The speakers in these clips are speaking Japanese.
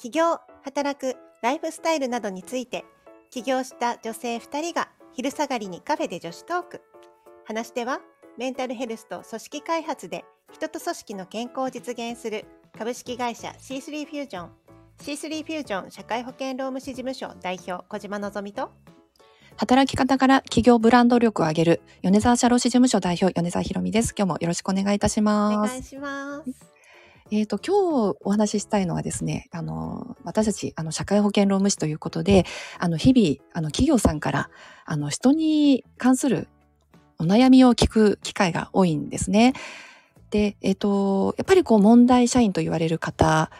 起業、働く、ライフスタイルなどについて、起業した女性2人が昼下がりにカフェで女子トーク。話し手は、メンタルヘルスと組織開発で人と組織の健康を実現する株式会社 C3 フュージョン。C3 フュージョン社会保険労務士事務所代表小島のぞみと。働き方から企業ブランド力を上げる米沢社労士事務所代表米沢ひろみです。今日もよろしくお願いいたします。お願いしますえっ、と今日お話ししたいのはですねあの私たちあの社会保険労務士ということであの日々あの企業さんからあの人に関するお悩みを聞く機会が多いんですね。で、えっ、と、やっぱりこう問題社員と言われる方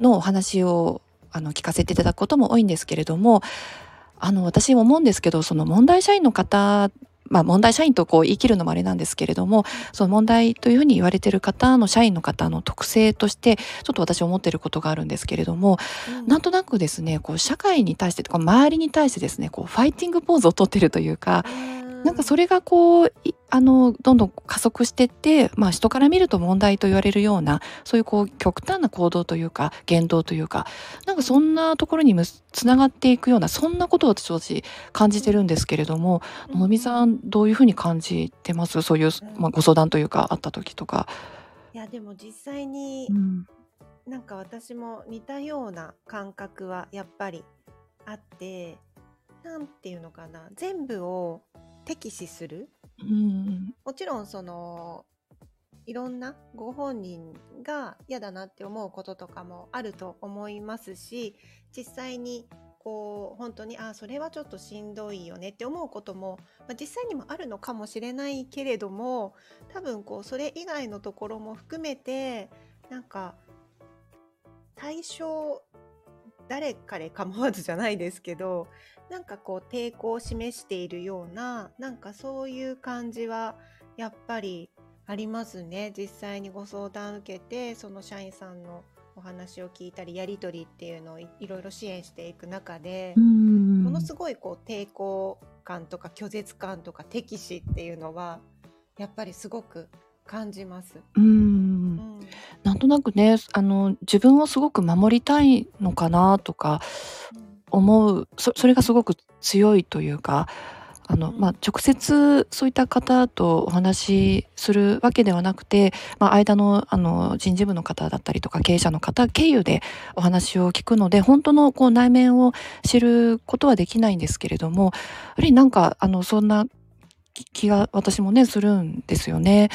のお話をあの聞かせていただくことも多いんですけれども、あの私思うんですけど、その問題社員の方まあ問題社員とこう言い切るのもあれなんですけれども、その問題というふうに言われている方の社員の方の特性として、ちょっと私思っていることがあるんですけれども、うん、なんとなくですね、こう社会に対して、こう周りに対してですね、こうファイティングポーズをとっているというか、なんかそれがこうあのどんどん加速していって、まあ、人から見ると問題と言われるようなそういうこう極端な行動というか言動というかなんかそんなところにつながっていくようなそんなことを私感じてるんですけれどものみさんどういうふうに感じてます？そういう、まあ、ご相談というかあった時とか。いやでも実際に、うん、なんか私も似たような感覚はやっぱりあってなんていうのかな全部を敵視する、うん、もちろんそのいろんなご本人が嫌だなって思うこととかもあると思いますし実際にこう本当にあそれはちょっとしんどいよねって思うことも、まあ、実際にもあるのかもしれないけれども多分こうそれ以外のところも含めてなんか対象誰彼構わずじゃないですけどなんかこう抵抗を示しているようななんかそういう感じはやっぱりありますね。実際にご相談受けてその社員さんのお話を聞いたりやり取りっていうのをいろいろ支援していく中でものすごいこう抵抗感とか拒絶感とか敵視っていうのはやっぱりすごく感じます。うん、となくねあの自分をすごく守りたいのかなとか、思うそれがすごく強いというかあの、まあ、直接そういった方とお話しするわけではなくて、まあ、間のあの人事部の方だったりとか経営者の方経由でお話を聞くので本当のこう内面を知ることはできないんですけれどもやはりなんかあのそんな気が私もねするんですよね。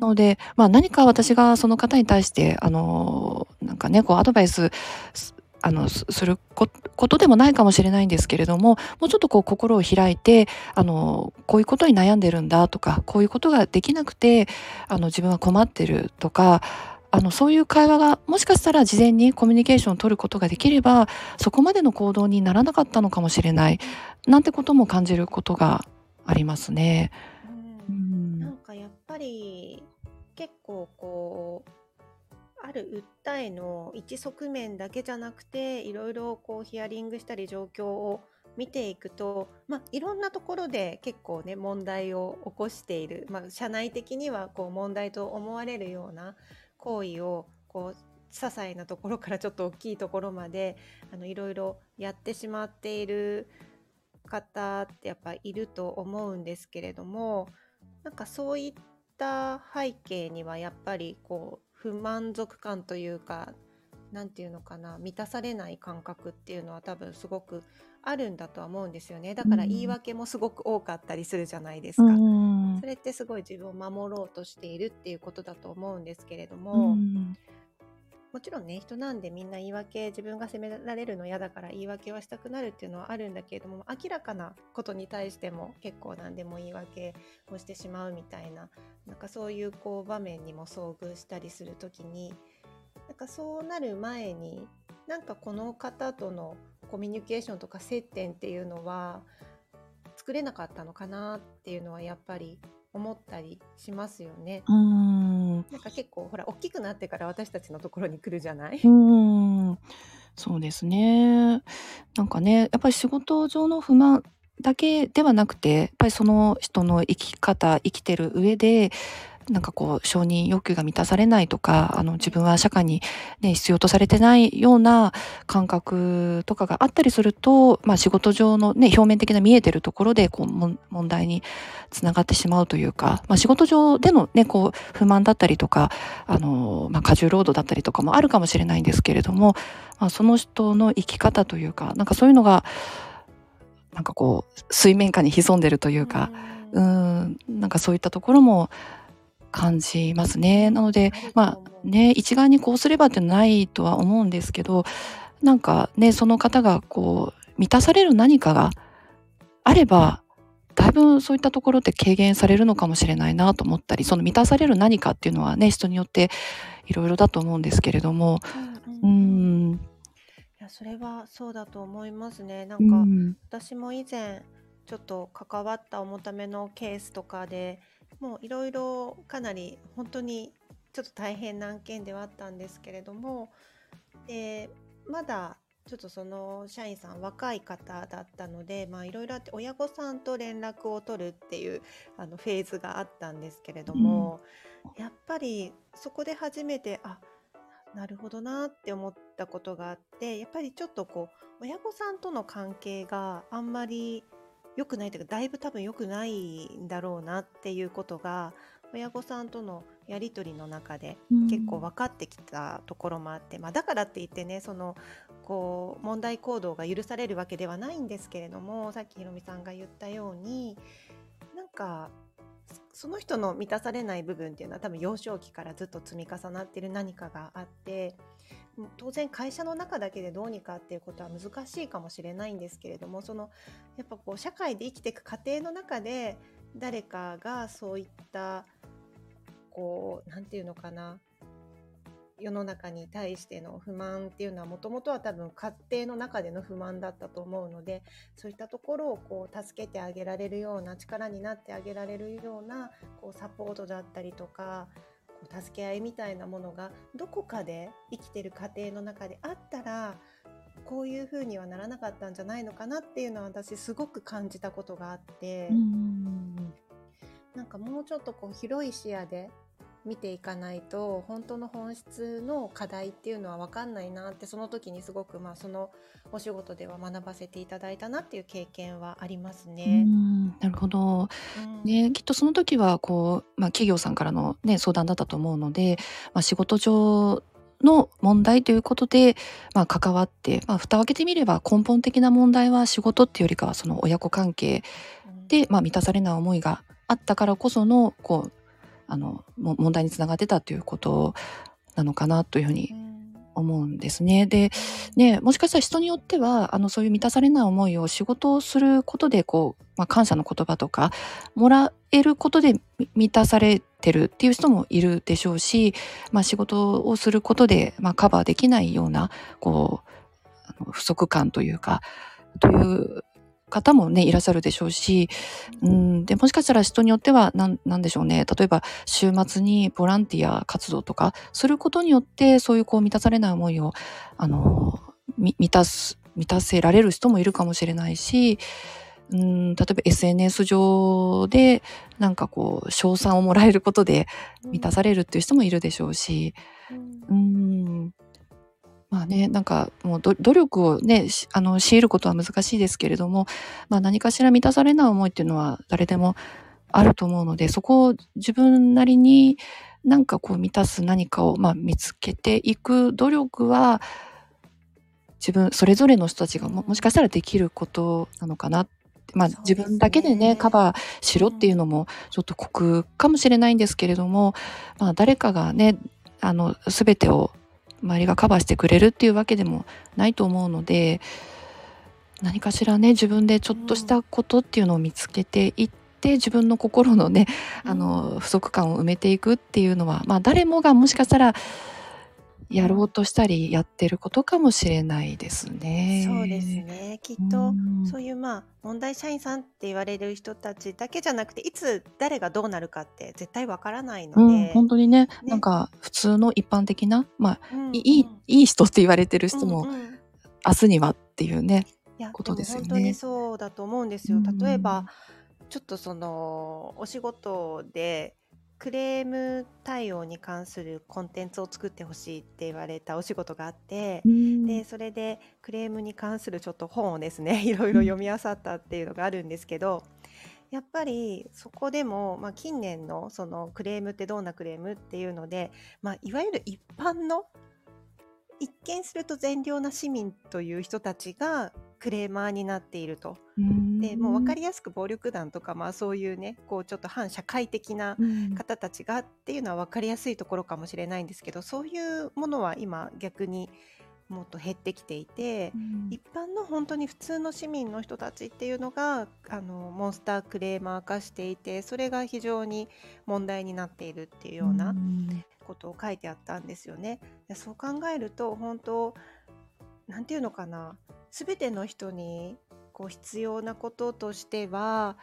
なので、まあ、何か私がその方に対してあのなんかねこうアドバイスあのすることでもないかもしれないんですけれどももうちょっとこう心を開いてあのこういうことに悩んでるんだとかこういうことができなくてあの自分は困ってるとかあのそういう会話がもしかしたら事前にコミュニケーションを取ることができればそこまでの行動にならなかったのかもしれないなんてことも感じることがありますね。うん、なんかやっぱり結構こうある訴えの一側面だけじゃなくていろいろこうヒアリングしたり状況を見ていくと、まあ、いろんなところで結構ね問題を起こしている、まあ、社内的にはこう問題と思われるような行為をこう些細なところからちょっと大きいところまであのいろいろやってしまっている方ってやっぱいると思うんですけれどもなんかそういった背景にはやっぱりこう不満足感というか何て言うのかな満たされない感覚っていうのは多分すごくあるんだとは思うんですよね。だから言い訳もすごく多かったりするじゃないですか、うん、それってすごい自分を守ろうとしているっていうことだと思うんですけれども、うん、もちろんね人なんでみんな言い訳自分が責められるの嫌だから言い訳はしたくなるっていうのはあるんだけれども明らかなことに対しても結構何でも言い訳をしてしまうみたいななんかそういうこう場面にも遭遇したりする時になんかそうなる前になんかこの方とのコミュニケーションとか接点っていうのは作れなかったのかなっていうのはやっぱり思ったりしますよね。うんなんか結構ほら大きくなってから私たちのところに来るじゃない？うん。そうですね。なんかねやっぱり仕事上の不満だけではなくてやっぱりその人の生き方生きてる上でなんかこう、承認欲求が満たされないとか、あの、自分は社会にね、必要とされてないような感覚とかがあったりすると、まあ仕事上のね、表面的な見えてるところで、こう、問題につながってしまうというか、まあ仕事上でのね、こう、不満だったりとか、あの、まあ過重労働だったりとかもあるかもしれないんですけれども、まあその人の生き方というか、なんかそういうのが、なんかこう、水面下に潜んでるというか、うん、なんかそういったところも感じますね。なので、まあね、一概にこうすればってないとは思うんですけど、なんかね、その方がこう、満たされる何かがあれば、だいぶそういったところって軽減されるのかもしれないなと思ったり、その満たされる何かっていうのはね、人によっていろいろだと思うんですけれども、うん、うん、いや、それはそうだと思いますね。なんか、うん、私も以前、ちょっと関わった重ためのケースとかでもういろいろかなり本当にちょっと大変な案件ではあったんですけれども、でまだちょっとその社員さん若い方だったのでいろいろあって親御さんと連絡を取るっていうあのフェーズがあったんですけれども、うん、やっぱりそこで初めてあなるほどなって思ったことがあってやっぱりちょっとこう親御さんとの関係があんまり良くないというかだいぶ多分良くないんだろうなっていうことが親御さんとのやり取りの中で結構分かってきたところもあって、うん、まあ、だからって言ってねそのこう問題行動が許されるわけではないんですけれどもさっきひろみさんが言ったようになんかその人の満たされない部分っていうのは多分幼少期からずっと積み重なってる何かがあって当然会社の中だけでどうにかっていうことは難しいかもしれないんですけれどもそのやっぱこう社会で生きていく過程の中で誰かがそういったこう何て言うのかな世の中に対しての不満っていうのはもともとは多分家庭の中での不満だったと思うのでそういったところをこう助けてあげられるような力になってあげられるようなこうサポートだったりとか助け合いみたいなものがどこかで生きてる過程の中であったらこういう風にはならなかったんじゃないのかなっていうのは私すごく感じたことがあってなんかもうちょっとこう広い視野で見ていかないと本当の本質の課題っていうのは分かんないなってその時にすごくまあそのお仕事では学ばせていただいたなっていう経験はありますね。なるほど、うん、ね、きっとその時はこう、まあ、企業さんからの、ね、相談だったと思うので、まあ、仕事上の問題ということで、まあ、関わって、まあ、蓋を開けてみれば根本的な問題は仕事っていうよりかはその親子関係で、まあ、満たされない思いがあったからこそのこうあの問題につながってたということなのかなというふうに思うんですね。で、ね、もしかしたら人によっては、あの、そういう満たされない思いを仕事をすることで、こう、まあ、感謝の言葉とか、もらえることで満たされてるっていう人もいるでしょうし、まあ、仕事をすることで、まあ、カバーできないような、こう、不足感というか、という方もね、いらっしゃるでしょうし、うん、で、もしかしたら人によっては、なん、なんでしょうね。例えば、週末にボランティア活動とかすることによって、そういうこう満たされない思いを、あの、満たす、満たせられる人もいるかもしれないし、うん、例えば SNS 上でなんかこう賞賛をもらえることで満たされるっていう人もいるでしょうし、うん、まあね、なんかもう努力をね、あの、強いることは難しいですけれども、まあ何かしら満たされない思いっていうのは誰でもあると思うので、そこを自分なりになんかこう満たす何かを、まあ、見つけていく努力は、自分、それぞれの人たちがももしかしたらできることなのかな。まあ、自分だけでね、カバーしろっていうのもちょっと酷かもしれないんですけれども、まあ、誰かがね、あの、すべてを周りがカバーしてくれるっていうわけでもないと思うので何かしらね自分でちょっとしたことっていうのを見つけていって自分の心のねあの不足感を埋めていくっていうのはまあ誰もがもしかしたらやろうとしたりやってることかもしれないですね。そうですね。きっと、そういうまあ問題社員さんって言われる人たちだけじゃなくて、いつ誰がどうなるかって絶対わからないので、うん、本当にね、ね、なんか普通の一般的な、まあ、うんうん、いいいい人って言われてる人も、うんうん、明日にはっていうね、ことですよね。本当にそうだと思うんですよ。例えば、ちょっとそのお仕事でクレーム対応に関するコンテンツを作ってほしいって言われたお仕事があって、でそれでクレームに関するちょっと本をですね いろいろ読み漁ったっていうのがあるんですけどやっぱりそこでも、まあ、近年のそのクレームってどんなクレームっていうので、まあ、いわゆる一般の一見すると善良な市民という人たちがクレーマーになっていると。でもう分かりやすく暴力団とか、まあ、そういうねこうちょっと反社会的な方たちがっていうのは分かりやすいところかもしれないんですけどそういうものは今逆にもっと減ってきていて、一般の本当に普通の市民の人たちっていうのがあのモンスタークレーマー化していてそれが非常に問題になっているっていうようなことを書いてあったんですよね。でそう考えると本当なんていうのかな全ての人にこう必要なこととしては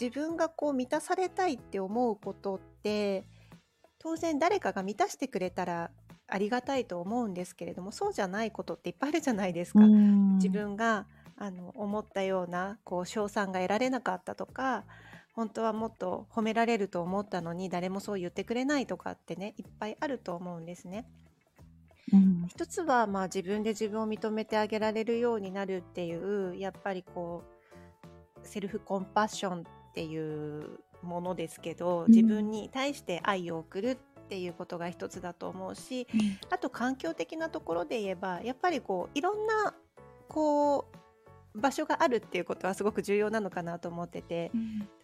自分がこう満たされたいって思うことって当然誰かが満たしてくれたらありがたいと思うんですけれどもそうじゃないことっていっぱいあるじゃないですか。自分があの思ったようなこう賞賛が得られなかったとか本当はもっと褒められると思ったのに誰もそう言ってくれないとかってねいっぱいあると思うんですね。うん。一つはまあ自分で自分を認めてあげられるようになるっていうやっぱりこうセルフコンパッションっていうものですけどうん。自分に対して愛を送るっていうことが一つだと思うしあと環境的なところで言えばやっぱりこういろんなこう場所があるっていうことはすごく重要なのかなと思ってて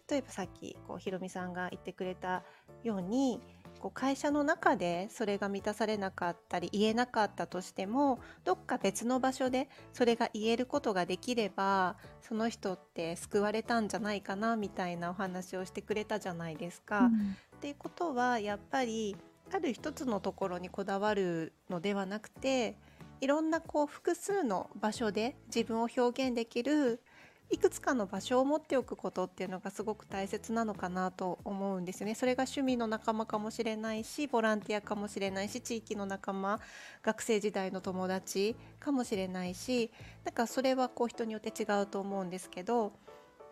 例えばさっきこうひろみさんが言ってくれたようにこう会社の中でそれが満たされなかったり言えなかったとしてもどっか別の場所でそれが言えることができればその人って救われたんじゃないかなみたいなお話をしてくれたじゃないですか。っていうことはやっぱりある一つのところにこだわるのではなくていろんなこう複数の場所で自分を表現できるいくつかの場所を持っておくことっていうのがすごく大切なのかなと思うんですよね。それが趣味の仲間かもしれないしボランティアかもしれないし地域の仲間学生時代の友達かもしれないしなんかそれはこう人によって違うと思うんですけど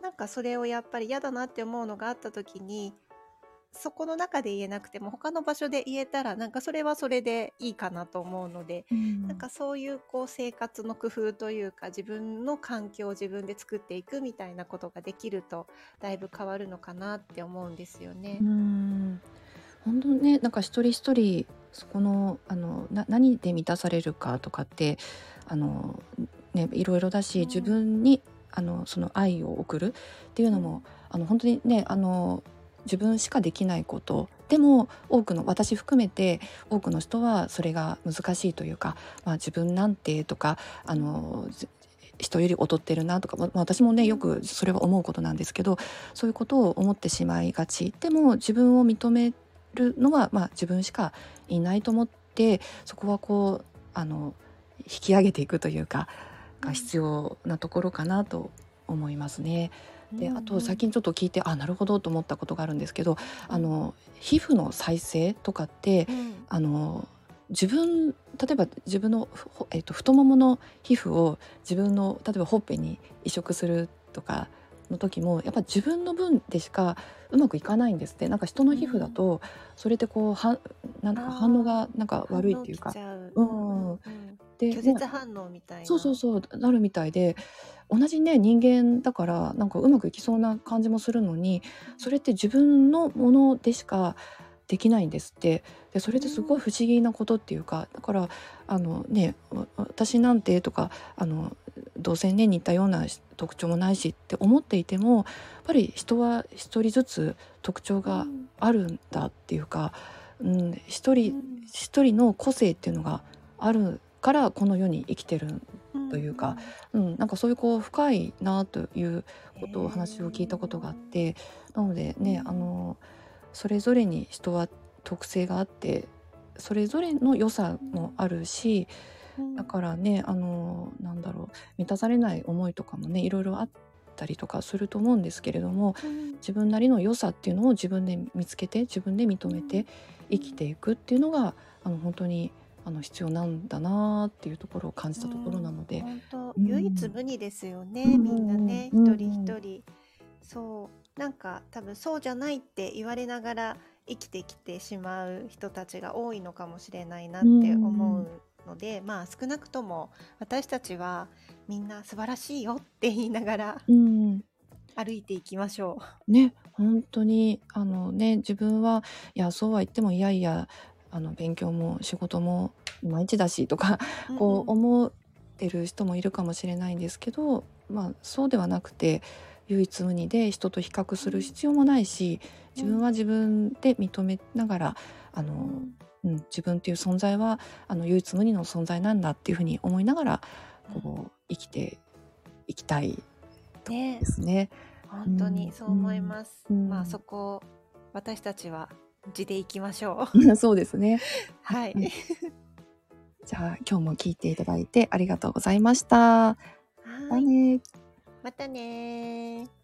なんかそれをやっぱり嫌だなって思うのがあった時にそこの中で言えなくても他の場所で言えたらなんかそれはそれでいいかなと思うのでなんかそういうこう生活の工夫というか自分の環境を自分で作っていくみたいなことができるとだいぶ変わるのかなって思うんですよね。う。ん。本当ねなんか一人一人そこのあのな何で満たされるかとかってあの、ね、いろいろだし、うん。自分にあのその愛を送るっていうのも、あの本当にねあの自分しかできないこと。でも多くの私含めて多くの人はそれが難しいというか、まあ、自分なんてとかあのず人より劣ってるなとか、まあ、私もねよくそれは思うことなんですけどそういうことを思ってしまいがち。でも自分を認めるのは、まあ、自分しかいないと思ってそこはこうあの引き上げていくというかが必要なところかなと思いますね。であと最近ちょっと聞いてあなるほどと思ったことがあるんですけどあの皮膚の再生とかってうん。あの自分例えば自分の、ほえっと太ももの皮膚を自分の例えばほっぺに移植するとかの時もやっぱ自分の分でしかうまくいかないんですって。なんか人の皮膚だとそれってこうはなんか反応がなんか悪いっていうか。うんで拒絶反応みたいな。そうそうそうなるみたいで同じね人間だからなんかうまくいきそうな感じもするのにそれって自分のものでしかできないんですって。でそれってすごい不思議なことっていうかだからあのねわ私なんてとかあのどうせね似たような特徴もないしって思っていてもやっぱり人は一人ずつ特徴があるんだっていうか、うん、一人一人の個性っていうのがあるからこの世に生きてるというかうん、なんかそういうこう深いなということを話を聞いたことがあってなのでねあのそれぞれに人は特性があってそれぞれの良さもあるしうん。だからねあのなんだろう満たされない思いとかもねいろいろあったりとかすると思うんですけれどもうん。自分なりの良さっていうのを自分で見つけて自分で認めて生きていくっていうのがあの本当にあの必要なんだなっていうところを感じたところなので。本当うん。唯一無二ですよね、うん。みんなね、うん。一人一人そう。なんか多分そうじゃないって言われながら生きてきてしまう人たちが多いのかもしれないなって思うので、まあ少なくとも私たちはみんな素晴らしいよって言いながらうん。歩いていきましょね、本当にあのね、自分はいや、そうは言ってもいやいや、あの勉強も仕事もいまいちだしとか、う。こううんうん思ってる人もいるかもしれないんですけど、まあそうではなくて、唯一無二で人と比較する必要もないし、自分は自分で認めながら、あの、うんうん、自分っていう存在はあの唯一無二の存在なんだっていうふうに思いながらこう生きていきたいねですね。本当にそう思います。うんまあそこを私たちは地でいきましょう。そうですね。はい。うんじゃあ今日も聞いていただいてありがとうございました。はいまたねまたねー